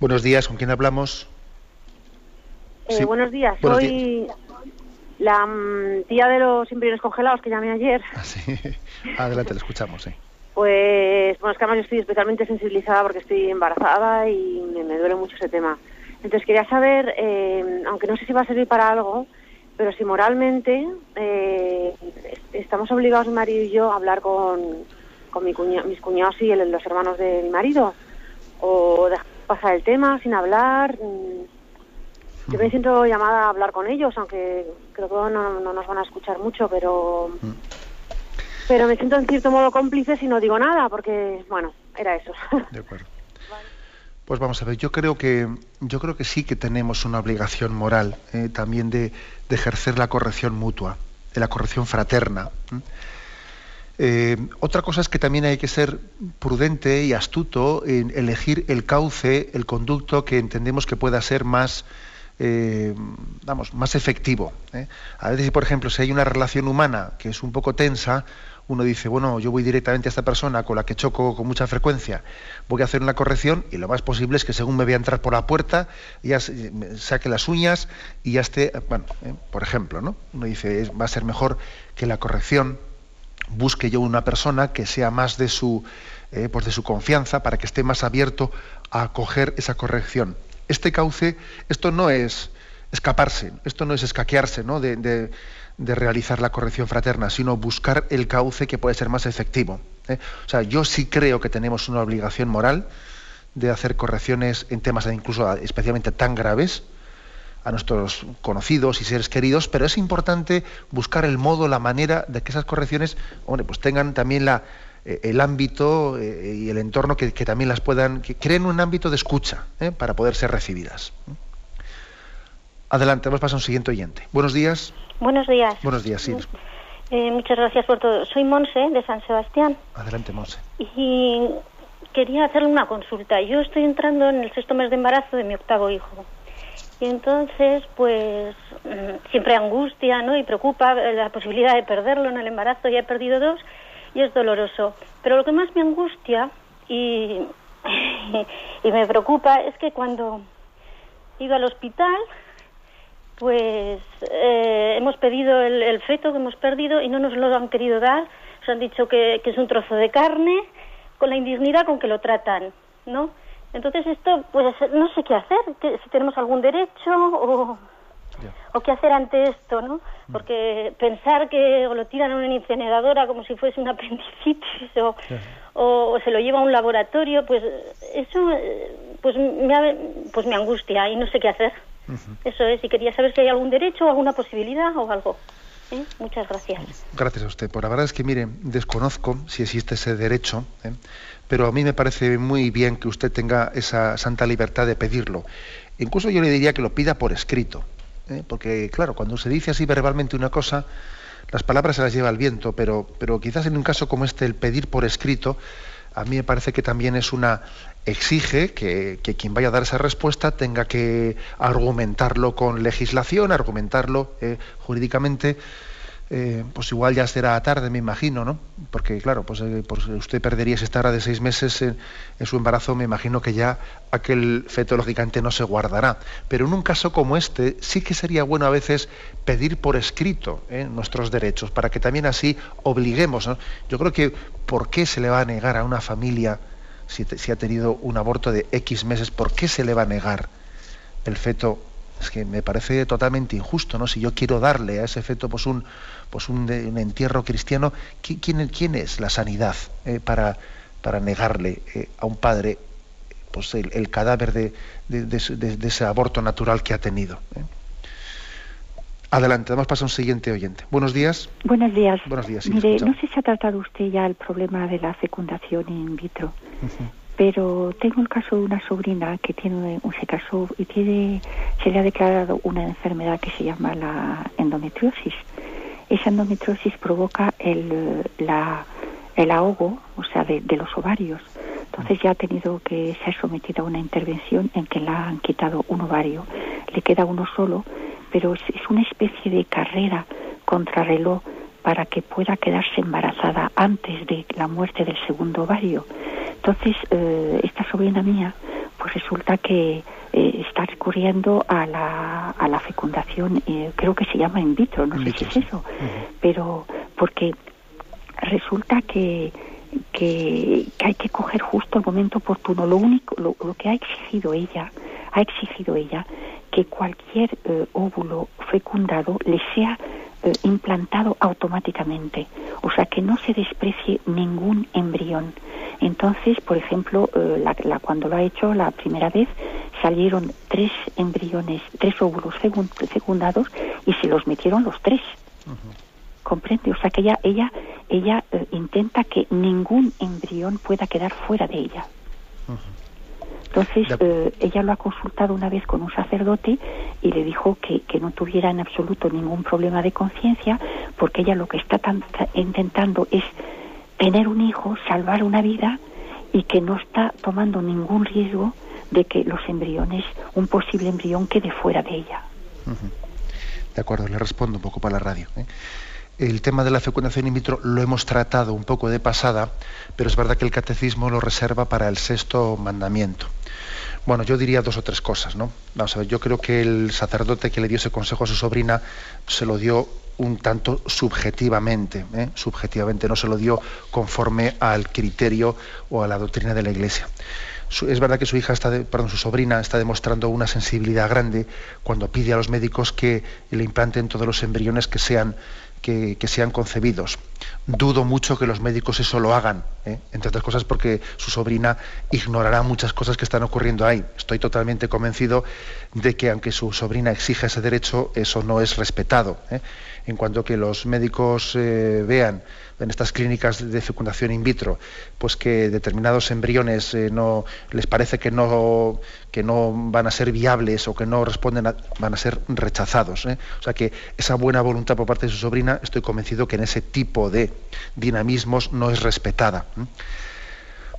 Buenos días, ¿con quién hablamos? Eh, buenos días, soy la mm, tía de los embriones congelados que llamé ayer. Ah, sí. Adelante, le escuchamos, sí. Pues, bueno, es que además yo estoy especialmente sensibilizada porque estoy embarazada y me duele mucho ese tema. Entonces quería saber, eh, aunque no sé si va a servir para algo, pero si moralmente eh, estamos obligados, mi marido y yo, a hablar con, con mi mis cuñados y los hermanos de mi marido, o dejar pasar el tema sin hablar. Yo me siento llamada a hablar con ellos, aunque creo que no, no nos van a escuchar mucho, pero pero me siento en cierto modo cómplice si no digo nada, porque, bueno, era eso. De acuerdo. Pues vamos a ver, yo creo que, yo creo que sí que tenemos una obligación moral eh, también de, ejercer la corrección mutua. la corrección fraterna. Eh, otra cosa es que también hay que ser prudente y astuto en elegir el cauce, el conducto que entendemos que pueda ser más, eh, vamos, más efectivo. ¿eh? A veces, por ejemplo, si hay una relación humana que es un poco tensa, uno dice, bueno, yo voy directamente a esta persona con la que choco con mucha frecuencia, voy a hacer una corrección y lo más posible es que según me vea entrar por la puerta, ya saque las uñas y ya esté, bueno, por ejemplo, ¿no? Uno dice, va a ser mejor que la corrección busque yo una persona que sea más de su, eh, pues de su confianza para que esté más abierto a acoger esa corrección. Este cauce, esto no es escaparse, esto no es escaquearse ¿no? De, realizar la corrección fraterna, sino buscar el cauce que puede ser más efectivo. ¿eh? O sea, yo sí creo que tenemos una obligación moral de hacer correcciones en temas incluso especialmente tan graves, a nuestros conocidos y seres queridos, pero es importante buscar el modo, la manera de que esas correcciones, hombre, pues tengan también la, eh, el ámbito eh, y el entorno que, también las puedan, que creen un ámbito de escucha ¿eh? para poder ser recibidas. Adelante, vamos a pasar a un siguiente oyente. Buenos días. Buenos días. Buenos días, sí. muchas gracias por todo. Soy Monse, de San Sebastián. Adelante, Monse. Y quería hacerle una consulta. Yo estoy entrando en el sexto mes de embarazo de mi octavo hijo. Y entonces, pues siempre angustia, ¿no? Y preocupa la posibilidad de perderlo en el embarazo. Ya he perdido dos y es doloroso. Pero lo que más me angustia y, y me preocupa es que cuando he ido al hospital, pues eh, hemos pedido el, feto que hemos perdido y no nos lo han querido dar. Nos han dicho que, que es un trozo de carne con la indignidad con que lo tratan, ¿no? Entonces esto, pues no sé qué hacer, si tenemos algún derecho o, o qué hacer ante esto, ¿no? Mm. Porque pensar que o lo tiran a una incineradora como si fuese un apendicitis o, o, se lo lleva a un laboratorio, pues eso pues me, pues me angustia y no sé qué hacer. Eso es, y quería saber si hay algún derecho o alguna posibilidad o algo. ¿eh? Muchas gracias. Gracias a usted. Por la verdad es que, mire, desconozco si existe ese derecho. ¿eh? Pero a mí me parece muy bien que usted tenga esa santa libertad de pedirlo. Incluso yo le diría que lo pida por escrito, ¿eh? porque claro, cuando se dice así verbalmente una cosa, las palabras se las lleva el viento, pero, pero quizás en un caso como este, el pedir por escrito, a mí me parece que también es una exige que, quien vaya a dar esa respuesta tenga que argumentarlo con legislación, argumentarlo eh, jurídicamente eh, pues igual ya será tarde, me imagino, ¿no? Porque claro, pues, eh, pues usted perdería si estará de seis meses en, su embarazo, me imagino que ya aquel feto lógicamente no se guardará. Pero en un caso como este, sí que sería bueno a veces pedir por escrito ¿eh? nuestros derechos, para que también así obliguemos. Yo creo que ¿por qué se le va a negar a una familia, si, si ha tenido un aborto de X meses, ¿por qué se le va a negar el feto es que me parece totalmente injusto, ¿no? Si yo quiero darle a ese feto pues un, pues un, entierro cristiano, ¿quién, quién es la sanidad eh, para, para negarle eh, a un padre pues el, cadáver de, de, ese aborto natural que ha tenido? Eh? Adelante, vamos a pasar a un siguiente oyente. Buenos días. Buenos días. Buenos días. Mire, no sé si ha tratado usted ya el problema de la fecundación in vitro pero tengo el caso de una sobrina que tiene se casó y tiene se le ha declarado una enfermedad que se llama la endometriosis. Esa endometriosis provoca el, la, el ahogo, o sea, de, los ovarios. Entonces ya ha tenido que ser sometida a una intervención en que la han quitado un ovario. Le queda uno solo, pero es, es una especie de carrera contrarreloj para que pueda quedarse embarazada antes de la muerte del segundo ovario. Entonces, eh, esta sobrina mía, pues resulta que eh, está recurriendo a la, a la fecundación, eh, creo que se llama in vitro, no sé si es eso, pero porque resulta que, que, hay que coger justo el momento oportuno. Lo único, lo, que ha exigido ella, ha exigido ella que cualquier óvulo fecundado le sea implantado automáticamente, o sea que no se desprecie ningún embrión. Entonces, por ejemplo, eh, la, cuando lo ha hecho la primera vez, salieron tres embriones, tres óvulos fecundados y se los metieron los tres. ¿Comprende? O sea que ella, ella, ella eh, intenta que ningún embrión pueda quedar fuera de ella. Entonces, eh, ella lo ha consultado una vez con un sacerdote y le dijo que, que, no tuviera en absoluto ningún problema de conciencia porque ella lo que está intentando es tener un hijo, salvar una vida y que no está tomando ningún riesgo de que los embriones, un posible embrión quede fuera de ella. De acuerdo, le respondo un poco para la radio. ¿eh? El tema de la fecundación in vitro lo hemos tratado un poco de pasada, pero es verdad que el catecismo lo reserva para el sexto mandamiento. Bueno, yo diría dos o tres cosas, ¿no? Vamos a ver, yo creo que el sacerdote que le dio ese consejo a su sobrina se lo dio un tanto subjetivamente, ¿eh? subjetivamente, no se lo dio conforme al criterio o a la doctrina de la Iglesia. Es verdad que su hija, perdón, su sobrina está demostrando una sensibilidad grande cuando pide a los médicos que le implanten todos los embriones que sean que, sean concebidos. Dudo mucho que los médicos eso lo hagan, ¿eh? entre otras cosas porque su sobrina ignorará muchas cosas que están ocurriendo ahí. Estoy totalmente convencido de que aunque su sobrina exija ese derecho, eso no es respetado. ¿eh? En cuanto que los médicos eh, vean en estas clínicas de fecundación in vitro, pues que determinados embriones eh, no les parece que no que no van a ser viables o que no responden van a ser rechazados. ¿eh? O sea que esa buena voluntad por parte de su sobrina, estoy convencido que en ese tipo de dinamismos no es respetada.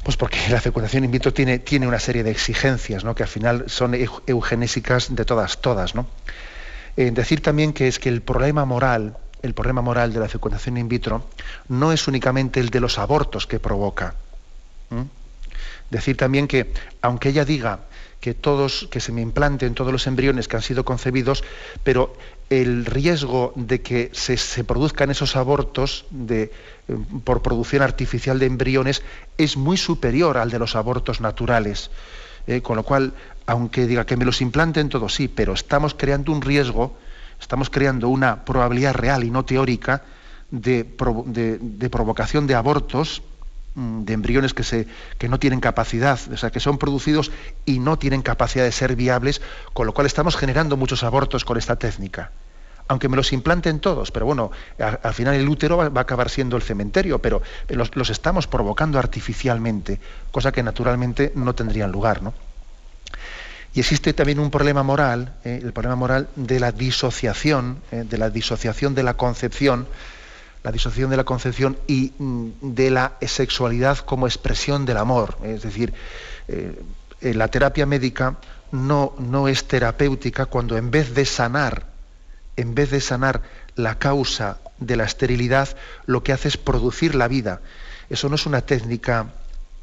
Pues porque la fecundación in vitro tiene, tiene una serie de exigencias, ¿no? que al final son eugenésicas de todas, todas, ¿no? Eh, decir también que es que el problema moral el problema moral de la fecundación in vitro no es únicamente el de los abortos que provoca. Decir también que, aunque ella diga que todos, que se me implanten todos los embriones que han sido concebidos, pero el riesgo de que se, produzcan esos abortos de, eh, por producción artificial de embriones es muy superior al de los abortos naturales. Eh, con lo cual, aunque diga que me los implanten todos, sí, pero estamos creando un riesgo estamos creando una probabilidad real y no teórica de, provocación de abortos mm, de embriones que, no tienen capacidad, o sea, que son producidos y no tienen capacidad de ser viables, con lo cual estamos generando muchos abortos con esta técnica. Aunque me los implanten todos, pero bueno, al, final el útero va, a acabar siendo el cementerio, pero los, los, estamos provocando artificialmente, cosa que naturalmente no tendrían lugar, ¿no? Y existe también un problema moral, eh, el problema moral de la disociación, eh, de la disociación de la concepción, la disociación de la concepción y mm, de la sexualidad como expresión del amor. Es decir, eh, la terapia médica no, no es terapéutica cuando en vez de sanar, en vez de sanar la causa de la esterilidad, lo que hace es producir la vida. Eso no es una técnica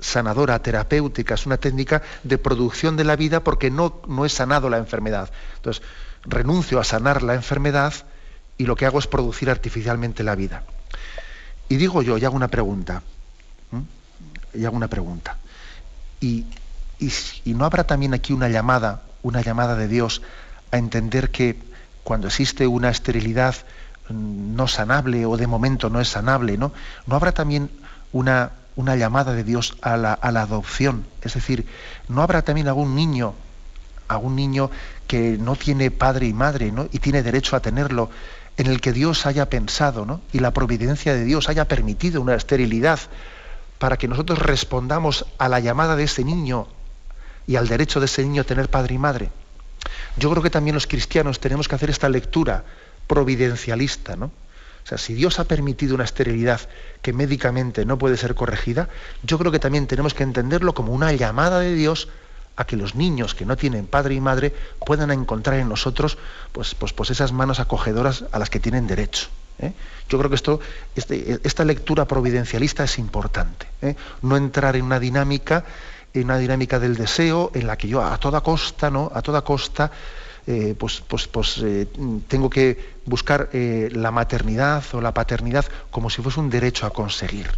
sanadora, terapéutica, es una técnica de producción de la vida porque no, no he sanado la enfermedad. Entonces, renuncio a sanar la enfermedad y lo que hago es producir artificialmente la vida. Y digo yo, y hago una pregunta, y hago una pregunta. Y, y, no habrá también aquí una llamada, una llamada de Dios a entender que cuando existe una esterilidad mm, no sanable o de momento no es sanable, ¿no? ¿No habrá también una, una llamada de Dios a la, adopción. Es decir, ¿no habrá también algún niño, algún niño que no tiene padre y madre, ¿no? y tiene derecho a tenerlo, en el que Dios haya pensado, ¿no? y la providencia de Dios haya permitido una esterilidad para que nosotros respondamos a la llamada de ese niño y al derecho de ese niño a tener padre y madre? Yo creo que también los cristianos tenemos que hacer esta lectura providencialista, ¿no? O sea, si Dios ha permitido una esterilidad que médicamente no puede ser corregida, yo creo que también tenemos que entenderlo como una llamada de Dios a que los niños que no tienen padre y madre puedan encontrar en nosotros pues, pues, pues esas manos acogedoras a las que tienen derecho. ¿eh? Yo creo que esto, este, esta lectura providencialista es importante. ¿eh? No entrar en una dinámica, en una dinámica del deseo, en la que yo a toda costa, ¿no? A toda costa eh, pues, pues, pues eh, tengo que buscar eh, la maternidad o la paternidad como si fuese un derecho a conseguir.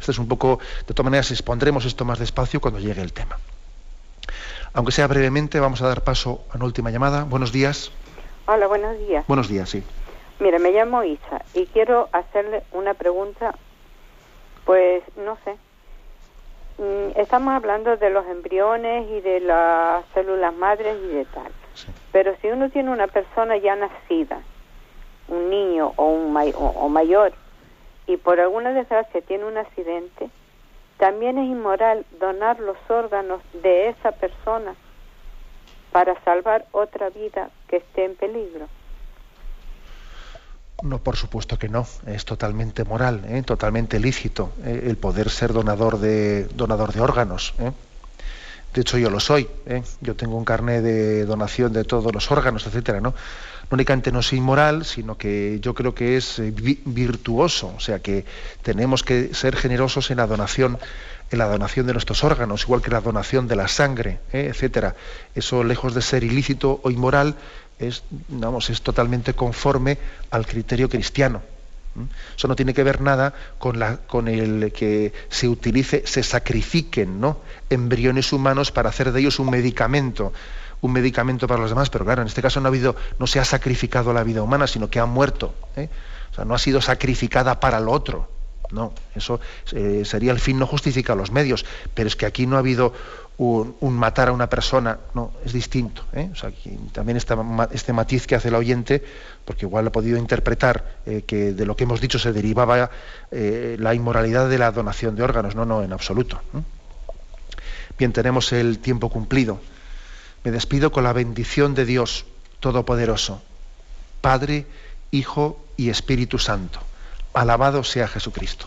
Esto es un poco, de todas maneras, expondremos esto más despacio cuando llegue el tema. Aunque sea brevemente, vamos a dar paso a una última llamada. Buenos días. Hola, buenos días. Buenos días, sí. Mira, me llamo Isa y quiero hacerle una pregunta, pues no sé. Mm, estamos hablando de los embriones y de las células madres y de tal. Pero si uno tiene una persona ya nacida, un niño o, un o mayor, y por alguna desgracia tiene un accidente, también es inmoral donar los órganos de esa persona para salvar otra vida que esté en peligro. No, por supuesto que no. Es totalmente moral, ¿eh? totalmente lícito ¿eh? el poder ser donador de, donador de órganos. ¿eh? De hecho, yo lo soy. Yo tengo un carnet de donación de todos los órganos, etcétera. ¿no? no únicamente no es inmoral, sino que yo creo que es virtuoso. O sea que tenemos que ser generosos en la donación en la donación de nuestros órganos, igual que la donación de la sangre, etcétera. Eso, lejos de ser ilícito o inmoral, es, es totalmente conforme al criterio cristiano. Eso no tiene que ver nada con, la, con el que se utilice, se sacrifiquen ¿no? embriones humanos para hacer de ellos un medicamento, un medicamento para los demás, pero claro, en este caso no ha habido, no se ha sacrificado la vida humana, sino que ha muerto. ¿eh? O sea, no ha sido sacrificada para lo otro. No, eso eh, sería el fin, no justifica los medios, pero es que aquí no ha habido un, matar a una persona, no, es distinto. ¿eh? También este matiz que hace el oyente, porque igual ha podido interpretar eh, que de lo que hemos dicho se derivaba eh, la inmoralidad de la donación de órganos, no, no, en absoluto. Bien, tenemos el tiempo cumplido. Me despido con la bendición de Dios Todopoderoso, Padre, Hijo y Espíritu Santo. Alabado sea Jesucristo.